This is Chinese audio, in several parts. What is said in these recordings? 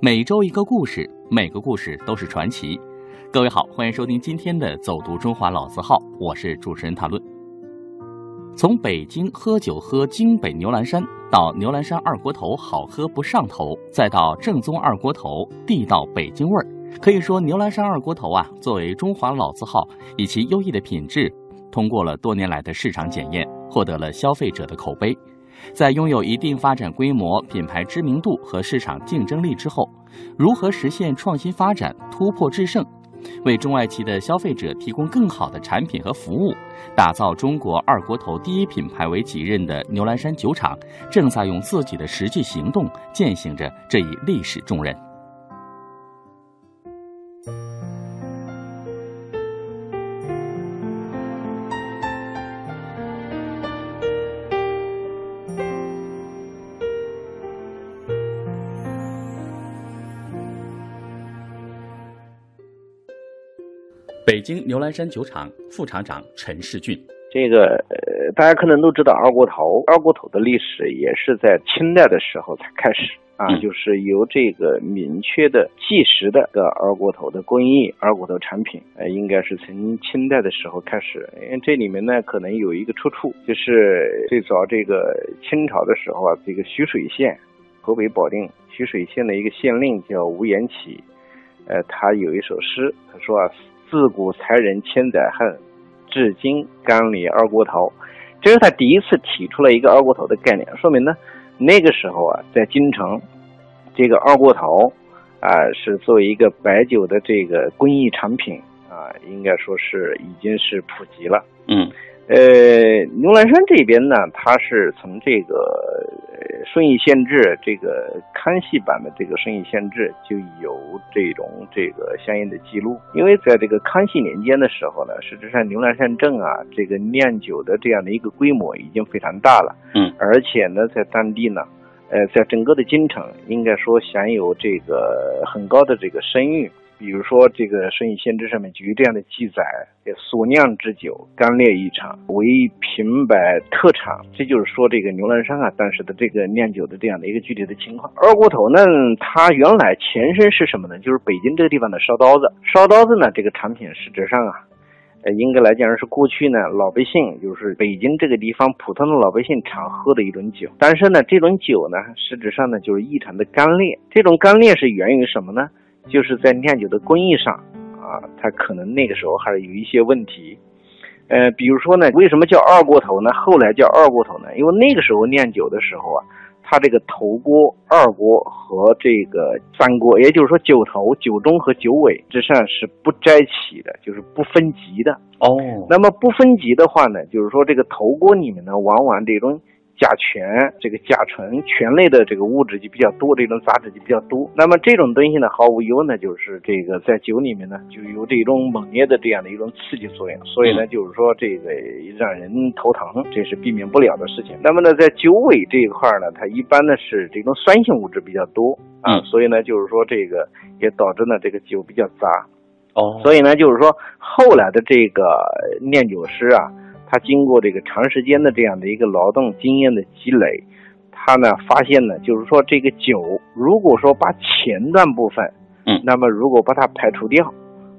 每周一个故事，每个故事都是传奇。各位好，欢迎收听今天的《走读中华老字号》，我是主持人谭论。从北京喝酒喝京北牛栏山，到牛栏山二锅头好喝不上头，再到正宗二锅头地道北京味儿，可以说牛栏山二锅头啊，作为中华老字号，以其优异的品质，通过了多年来的市场检验，获得了消费者的口碑。在拥有一定发展规模、品牌知名度和市场竞争力之后，如何实现创新发展、突破制胜，为中外企的消费者提供更好的产品和服务，打造中国二锅头第一品牌为己任的牛栏山酒厂，正在用自己的实际行动践行着这一历史重任。京牛栏山酒厂副厂长陈世俊，这个呃，大家可能都知道二锅头，二锅头的历史也是在清代的时候才开始啊，就是由这个明确的计时的个二锅头的工艺，二锅头产品，呃，应该是从清代的时候开始。因为这里面呢，可能有一个出处，就是最早这个清朝的时候啊，这个徐水县，河北保定徐水县的一个县令叫吴延启，呃，他有一首诗，他说啊。自古才人千载恨，至今甘李二锅头。这是他第一次提出了一个二锅头的概念，说明呢，那个时候啊，在京城，这个二锅头啊，是作为一个白酒的这个工艺产品啊，应该说是已经是普及了。嗯。呃，牛栏山这边呢，它是从这个《顺义县志》这个康熙版的这个《顺义县志》就有这种这个相应的记录。因为在这个康熙年间的时候呢，实际上牛栏山镇啊，这个酿酒的这样的一个规模已经非常大了。嗯，而且呢，在当地呢，呃，在整个的京城，应该说享有这个很高的这个声誉。比如说，这个《生意先知》上面就有这样的记载：所酿之酒，干裂异常，为平白特产。这就是说，这个牛栏山啊，当时的这个酿酒的这样的一个具体的情况。二锅头呢，它原来前身是什么呢？就是北京这个地方的烧刀子。烧刀子呢，这个产品实质上啊，呃，应该来讲是过去呢老百姓，就是北京这个地方普通的老百姓常喝的一种酒。但是呢，这种酒呢，实质上呢就是异常的干裂。这种干裂是源于什么呢？就是在酿酒的工艺上啊，它可能那个时候还是有一些问题，呃，比如说呢，为什么叫二锅头呢？后来叫二锅头呢？因为那个时候酿酒的时候啊，它这个头锅、二锅和这个三锅，也就是说酒头、酒中和酒尾之上是不摘起的，就是不分级的。哦，那么不分级的话呢，就是说这个头锅里面呢，往往这种。甲醛，这个甲醇醛类的这个物质就比较多，这种杂质就比较多。那么这种东西呢，毫无疑问呢，就是这个在酒里面呢，就有这种猛烈的这样的一种刺激作用。所以呢，就是说这个让人头疼，这是避免不了的事情。那么呢，在酒尾这一块呢，它一般呢是这种酸性物质比较多啊，所以呢，就是说这个也导致呢这个酒比较杂。哦，所以呢，就是说后来的这个酿酒师啊。他经过这个长时间的这样的一个劳动经验的积累，他呢发现呢，就是说这个酒，如果说把前段部分，嗯，那么如果把它排除掉，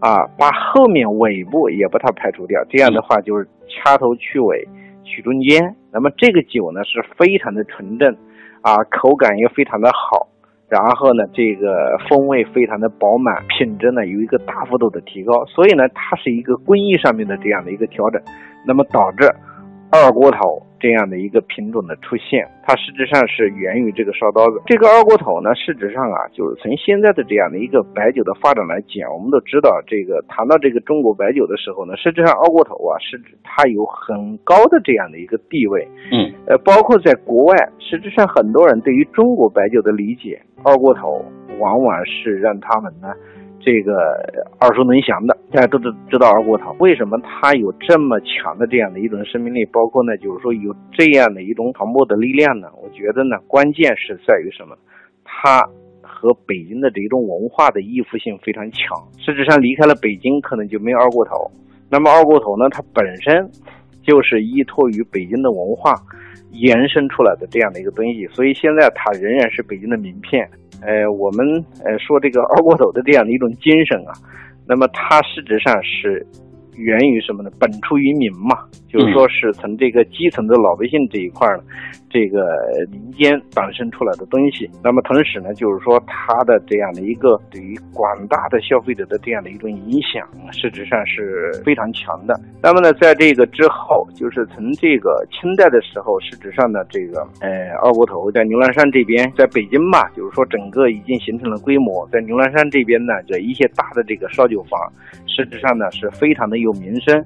啊，把后面尾部也把它排除掉，这样的话就是掐头去尾，取中间，那么这个酒呢是非常的纯正，啊，口感也非常的好。然后呢，这个风味非常的饱满，品质呢有一个大幅度的提高，所以呢，它是一个工艺上面的这样的一个调整，那么导致。二锅头这样的一个品种的出现，它实质上是源于这个烧刀子。这个二锅头呢，实质上啊，就是从现在的这样的一个白酒的发展来讲，我们都知道，这个谈到这个中国白酒的时候呢，实质上二锅头啊，是指它有很高的这样的一个地位。嗯，呃，包括在国外，实质上很多人对于中国白酒的理解，二锅头往往是让他们呢。这个耳熟能详的，大家都知知道二锅头为什么它有这么强的这样的一种生命力，包括呢，就是说有这样的一种传播的力量呢？我觉得呢，关键是在于什么？它和北京的这种文化的依附性非常强。事实上离开了北京，可能就没有二锅头。那么二锅头呢，它本身就是依托于北京的文化延伸出来的这样的一个东西，所以现在它仍然是北京的名片。呃，我们呃说这个二锅头的这样的一种精神啊，那么它实质上是。源于什么呢？本出于民嘛，就是说是从这个基层的老百姓这一块儿，这个民间诞生出来的东西。那么同时呢，就是说它的这样的一个对于广大的消费者的这样的一种影响，实质上是非常强的。那么呢，在这个之后，就是从这个清代的时候，实质上呢，这个呃二锅头在牛栏山这边，在北京嘛，就是说整个已经形成了规模。在牛栏山这边呢，这一些大的这个烧酒坊，实质上呢是非常的有。有名声，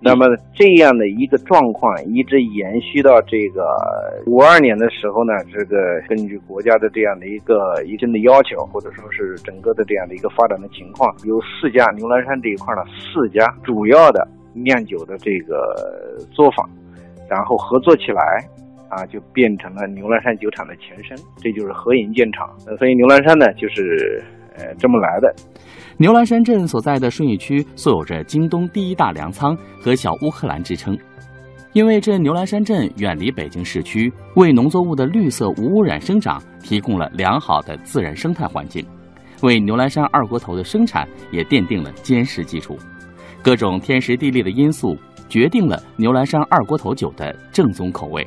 那么这样的一个状况一直延续到这个五二年的时候呢，这个根据国家的这样的一个一定的要求，或者说是整个的这样的一个发展的情况，有四家牛栏山这一块呢，四家主要的酿酒的这个作坊，然后合作起来，啊，就变成了牛栏山酒厂的前身，这就是合营建厂。所以牛栏山呢，就是呃这么来的。牛栏山镇所在的顺义区素有着“京东第一大粮仓”和“小乌克兰”之称，因为这牛栏山镇远离北京市区，为农作物的绿色无污染生长提供了良好的自然生态环境，为牛栏山二锅头的生产也奠定了坚实基础。各种天时地利的因素决定了牛栏山二锅头酒的正宗口味。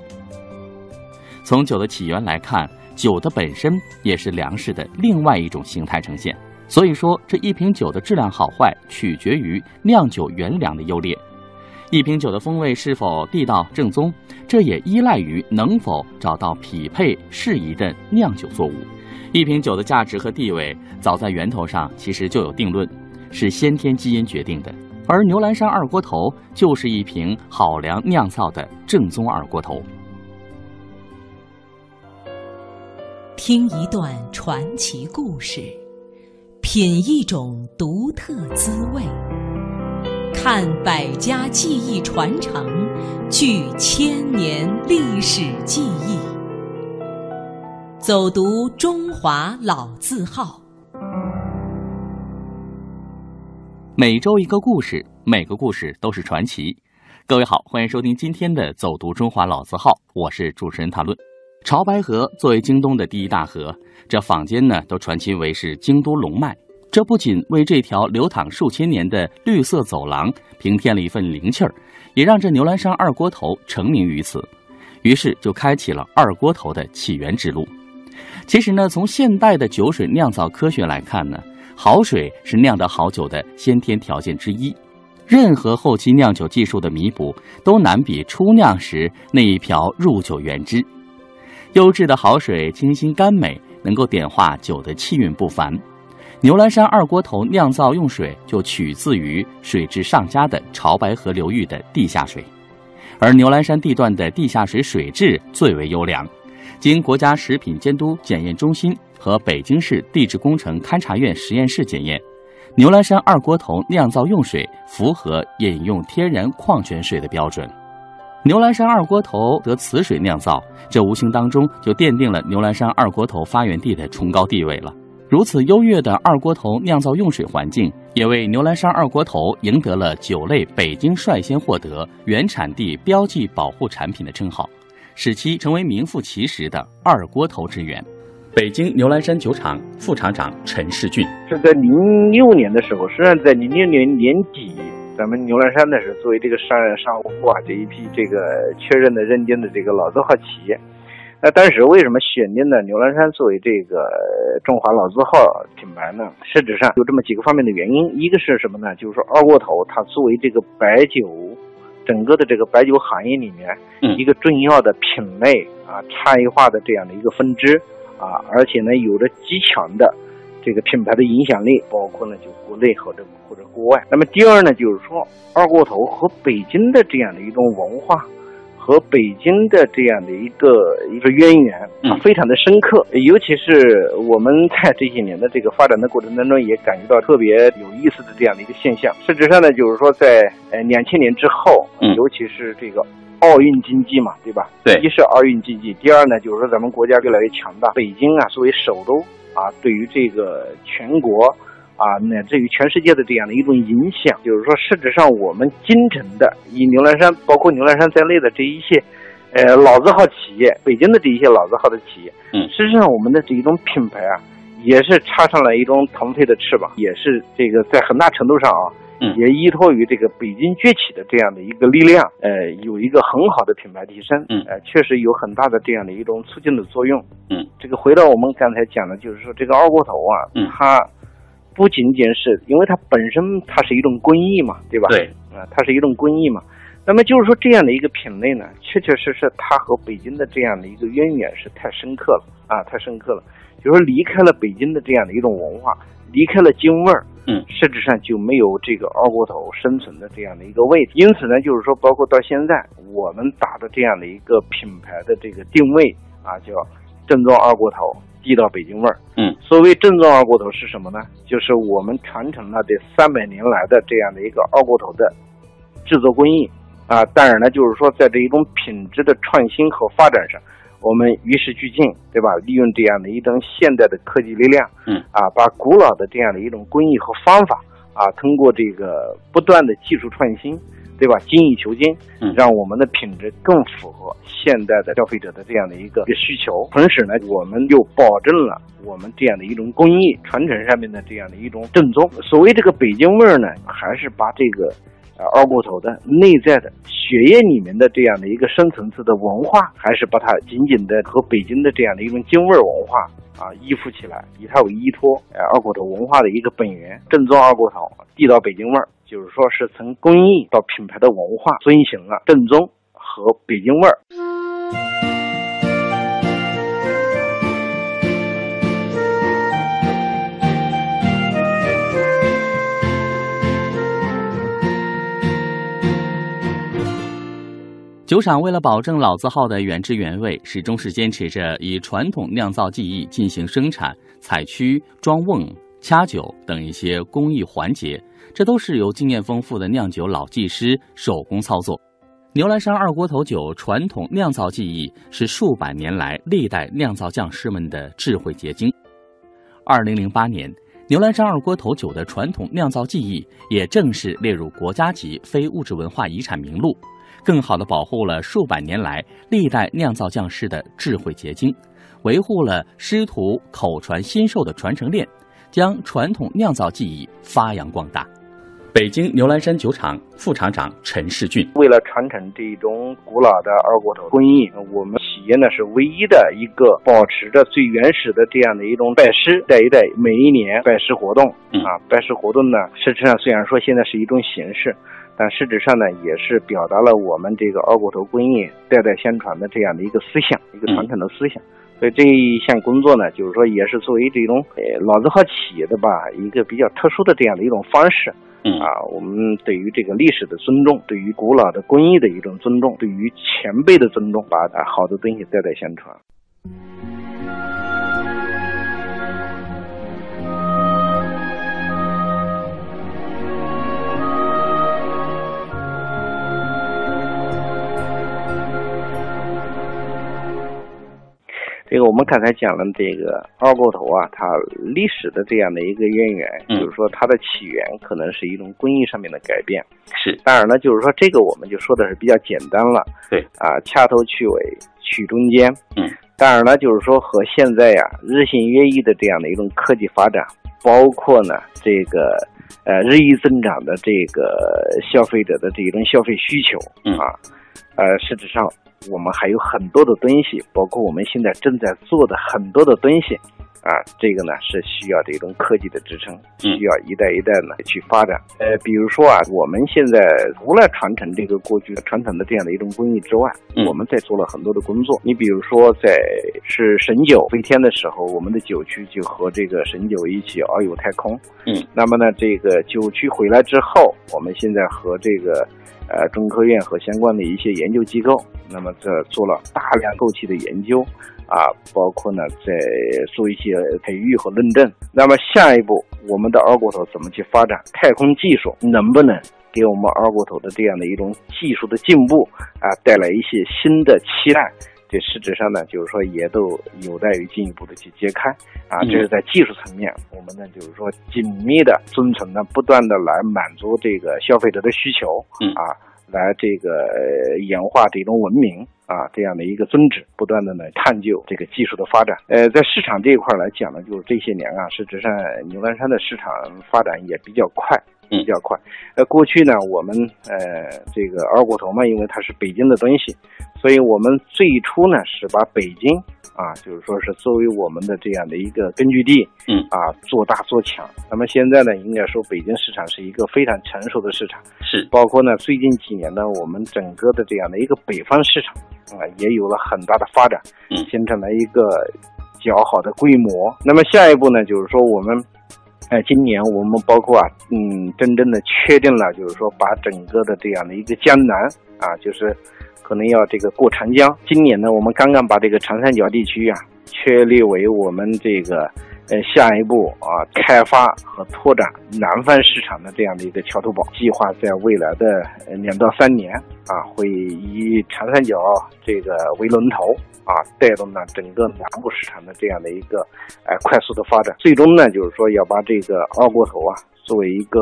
从酒的起源来看，酒的本身也是粮食的另外一种形态呈现。所以说，这一瓶酒的质量好坏取决于酿酒原粮的优劣，一瓶酒的风味是否地道正宗，这也依赖于能否找到匹配适宜的酿酒作物。一瓶酒的价值和地位，早在源头上其实就有定论，是先天基因决定的。而牛栏山二锅头就是一瓶好粮酿造的正宗二锅头。听一段传奇故事。品一种独特滋味，看百家技艺传承，聚千年历史记忆，走读中华老字号。每周一个故事，每个故事都是传奇。各位好，欢迎收听今天的《走读中华老字号》，我是主持人谭论。潮白河作为京东的第一大河，这坊间呢都传其为是京都龙脉。这不仅为这条流淌数千年的绿色走廊平添了一份灵气儿，也让这牛栏山二锅头成名于此，于是就开启了二锅头的起源之路。其实呢，从现代的酒水酿造科学来看呢，好水是酿得好酒的先天条件之一，任何后期酿酒技术的弥补都难比初酿时那一瓢入酒原汁。优质的好水清新甘美，能够点化酒的气韵不凡。牛栏山二锅头酿造用水就取自于水质上佳的潮白河流域的地下水，而牛栏山地段的地下水水质最为优良。经国家食品监督检验中心和北京市地质工程勘察院实验室检验，牛栏山二锅头酿造用水符合饮用天然矿泉水的标准。牛栏山二锅头得此水酿造，这无形当中就奠定了牛栏山二锅头发源地的崇高地位了。如此优越的二锅头酿造用水环境，也为牛栏山二锅头赢得了酒类北京率先获得原产地标记保护产品的称号，使其成为名副其实的二锅头之源。北京牛栏山酒厂副厂长陈世俊是在零六年的时候，实际上在零六年年底，咱们牛栏山呢是作为这个商商务啊这一批这个确认的认定的这个老字号企业。那当时为什么选定呢牛栏山作为这个中华老字号品牌呢？实质上有这么几个方面的原因，一个是什么呢？就是说二锅头它作为这个白酒整个的这个白酒行业里面一个重要的品类啊，差异化的这样的一个分支啊，而且呢有着极强的这个品牌的影响力，包括呢就国内或者或者国外。那么第二呢，就是说二锅头和北京的这样的一种文化。和北京的这样的一个一个渊源啊，非常的深刻。尤其是我们在这些年的这个发展的过程当中，也感觉到特别有意思的这样的一个现象。事实上呢，就是说在呃两千年之后，尤其是这个奥运经济嘛，对吧？对，一是奥运经济，第二呢，就是说咱们国家越来越强大，北京啊作为首都啊，对于这个全国。啊，乃至于全世界的这样的一种影响，就是说，实质上我们京城的以牛栏山，包括牛栏山在内的这一些，呃，老字号企业，北京的这一些老字号的企业，嗯，实际上我们的这一种品牌啊，也是插上了一种腾飞的翅膀，也是这个在很大程度上啊，嗯也依托于这个北京崛起的这样的一个力量，呃，有一个很好的品牌提升，嗯呃，确实有很大的这样的一种促进的作用，嗯，这个回到我们刚才讲的，就是说这个二锅头啊，嗯它不仅仅是因为它本身它是一种工艺嘛，对吧？对，啊，它是一种工艺嘛。那么就是说，这样的一个品类呢，确确实实它和北京的这样的一个渊源是太深刻了啊，太深刻了。就是说，离开了北京的这样的一种文化，离开了京味儿，嗯，实质上就没有这个二锅头生存的这样的一个位置。因此呢，就是说，包括到现在我们打的这样的一个品牌的这个定位啊，叫正宗二锅头，地道北京味儿。嗯，所谓正宗二锅头是什么呢？就是我们传承了这三百年来的这样的一个二锅头的制作工艺啊。当然呢，就是说在这一种品质的创新和发展上，我们与时俱进，对吧？利用这样的一种现代的科技力量，嗯啊，把古老的这样的一种工艺和方法啊，通过这个不断的技术创新，对吧？精益求精，嗯让我们的品质更符合现代的消费者的这样的一个需求。同时呢，我们又保证了我们这样的一种工艺传承上面的这样的一种正宗。所谓这个北京味儿呢，还是把这个二锅头的内在的血液里面的这样的一个深层次的文化，还是把它紧紧的和北京的这样的一种京味文化啊依附起来，以它为依托，呃，二锅头文化的一个本源，正宗二锅头，地道北京味儿，就是说是从工艺到品牌的文化，遵循了正宗和北京味儿。酒厂为了保证老字号的原汁原味，始终是坚持着以传统酿造技艺进行生产、采曲、装瓮、掐酒等一些工艺环节，这都是由经验丰富的酿酒老技师手工操作。牛栏山二锅头酒传统酿造技艺是数百年来历代酿造匠师们的智慧结晶。二零零八年，牛栏山二锅头酒的传统酿造技艺也正式列入国家级非物质文化遗产名录。更好地保护了数百年来历代酿造匠师的智慧结晶，维护了师徒口传心授的传承链，将传统酿造技艺发扬光大。北京牛栏山酒厂副厂长陈世俊，为了传承这种古老的二锅头工艺，我们企业呢是唯一的一个保持着最原始的这样的一种拜师，一代一代，每一年拜师活动嗯啊，拜师活动呢，实际上虽然说现在是一种形式。但实质上呢，也是表达了我们这个二锅头工艺代代相传的这样的一个思想，一个传承的思想。所以这一项工作呢，就是说也是作为这种呃老字号企业的吧，一个比较特殊的这样的一种方式。嗯啊，我们对于这个历史的尊重，对于古老的工艺的一种尊重，对于前辈的尊重，把啊好的东西代代相传。这个我们刚才讲了，这个二锅头啊，它历史的这样的一个渊源，嗯就是说它的起源可能是一种工艺上面的改变。是当然呢，就是说这个我们就说的是比较简单了。对啊，掐头去尾，取中间。嗯。当然呢，就是说和现在呀日新月异的这样的一种科技发展，包括呢这个呃日益增长的这个消费者的这种消费需求嗯呃，事，实上我们还有很多的东西，包括我们现在正在做的很多的东西。啊，这个呢是需要这种科技的支撑，需要一代一代呢去发展。呃，比如说啊，我们现在除了传承这个过去传统的这样的一种工艺之外，嗯我们在做了很多的工作。你比如说，在是神九飞天的时候，我们的酒曲就和这个神九一起遨游太空。嗯，那么呢，这个酒曲回来之后，我们现在和这个呃中科院和相关的一些研究机构，那么这做了大量后期的研究。啊，包括呢，在做一些培育和论证。那么下一步，我们的二锅头怎么去发展？太空技术能不能给我们二锅头的这样的一种技术的进步啊，带来一些新的期待？这实质上呢，就是说也都有待于进一步的去揭开啊。嗯这是在技术层面，我们呢就是说紧密的遵从呢，不断的来满足这个消费者的需求，嗯啊，来这个演化这种文明啊这样的一个宗旨，不断的呢探究这个技术的发展。呃，在市场这一块来讲呢，就是这些年啊，事实上牛栏山的市场发展也比较快。比较快，呃，过去呢，我们呃这个二锅头嘛，因为它是北京的东西，所以我们最初呢是把北京啊，就是说是作为我们的这样的一个根据地，嗯啊，做大做强。那么现在呢，应该说北京市场是一个非常成熟的市场，是包括呢最近几年呢，我们整个的这样的一个北方市场啊，也有了很大的发展，嗯形成了一个较好的规模。那么下一步呢，就是说我们。哎，今年我们包括啊，嗯，真正的确定了，就是说把整个的这样的一个江南啊，就是可能要这个过长江。今年呢，我们刚刚把这个长三角地区啊确立为我们这个呃下一步啊开发和拓展南方市场的这样的一个桥头堡。计划在未来的两到三年啊，会以长三角这个为龙头。啊，带动呢整个南部市场的这样的一个，呃，快速的发展。最终呢，就是说要把这个二锅头啊，作为一个，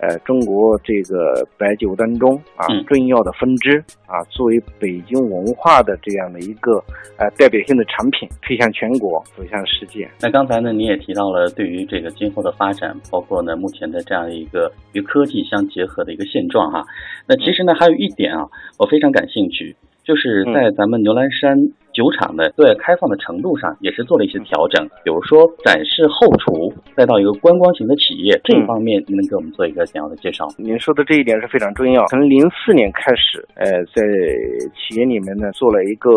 呃，中国这个白酒当中啊重要的分支啊，作为北京文化的这样的一个，呃，代表性的产品，推向全国，走向世界。那刚才呢，你也提到了对于这个今后的发展，包括呢目前的这样的一个与科技相结合的一个现状哈。那其实呢，还有一点啊，我非常感兴趣，就是在咱们牛栏山。酒厂的对外开放的程度上也是做了一些调整，比如说展示后厨，再到一个观光型的企业这一方面，您能给我们做一个简要的介绍？您说的这一点是非常重要。从零四年开始，呃，在企业里面呢做了一个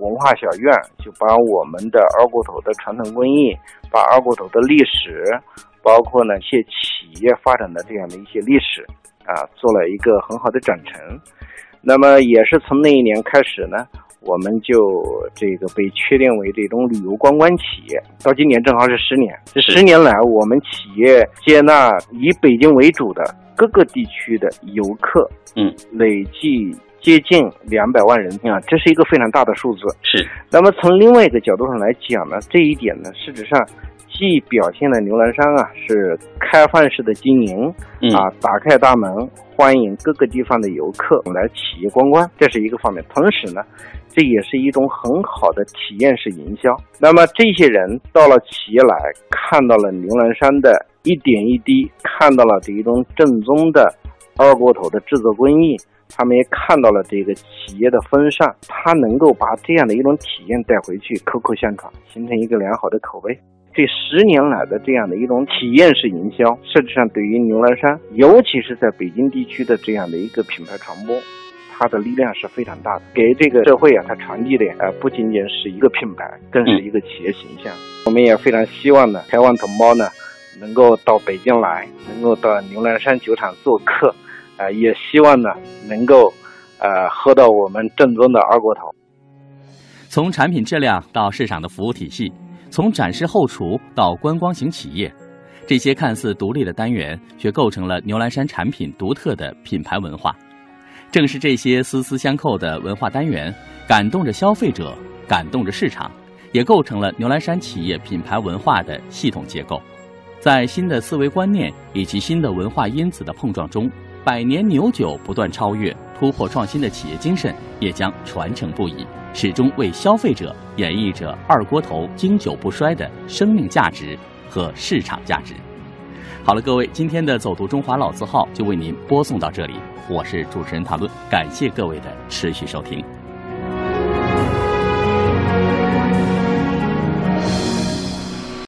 文化小院，就把我们的二锅头的传统工艺，把二锅头的历史，包括呢一些企业发展的这样的一些历史啊，做了一个很好的展陈。那么也是从那一年开始呢。我们就这个被确定为这种旅游观光企业，到今年正好是十年。这十年来，我们企业接纳以北京为主的各个地区的游客，嗯，累计接近两百万人啊，这是一个非常大的数字。是。那么从另外一个角度上来讲呢，这一点呢，事实上既表现了牛栏山啊是开放式的经营，啊，打开大门欢迎各个地方的游客来企业观光，这是一个方面。同时呢。这也是一种很好的体验式营销。那么这些人到了企业来看到了牛栏山的一点一滴，看到了这一种正宗的二锅头的制作工艺，他们也看到了这个企业的风尚，他能够把这样的一种体验带回去，口口相传，形成一个良好的口碑。这十年来的这样的一种体验式营销，实际上对于牛栏山，尤其是在北京地区的这样的一个品牌传播。它的力量是非常大的，给这个社会啊，它传递的呃不仅仅是一个品牌，更是一个企业形象。我们也非常希望呢，台湾同胞呢能够到北京来，能够到牛栏山酒厂做客，啊，也希望呢能够呃喝到我们正宗的二锅头。从产品质量到市场的服务体系，从展示后厨到观光型企业，这些看似独立的单元，却构成了牛栏山产品独特的品牌文化。正是这些丝丝相扣的文化单元，感动着消费者，感动着市场，也构成了牛栏山企业品牌文化的系统结构。在新的思维观念以及新的文化因子的碰撞中，百年牛酒不断超越、突破创新的企业精神也将传承不已，始终为消费者演绎着二锅头经久不衰的生命价值和市场价值。好了，各位，今天的走读中华老字号就为您播送到这里。我是主持人塔论，感谢各位的持续收听。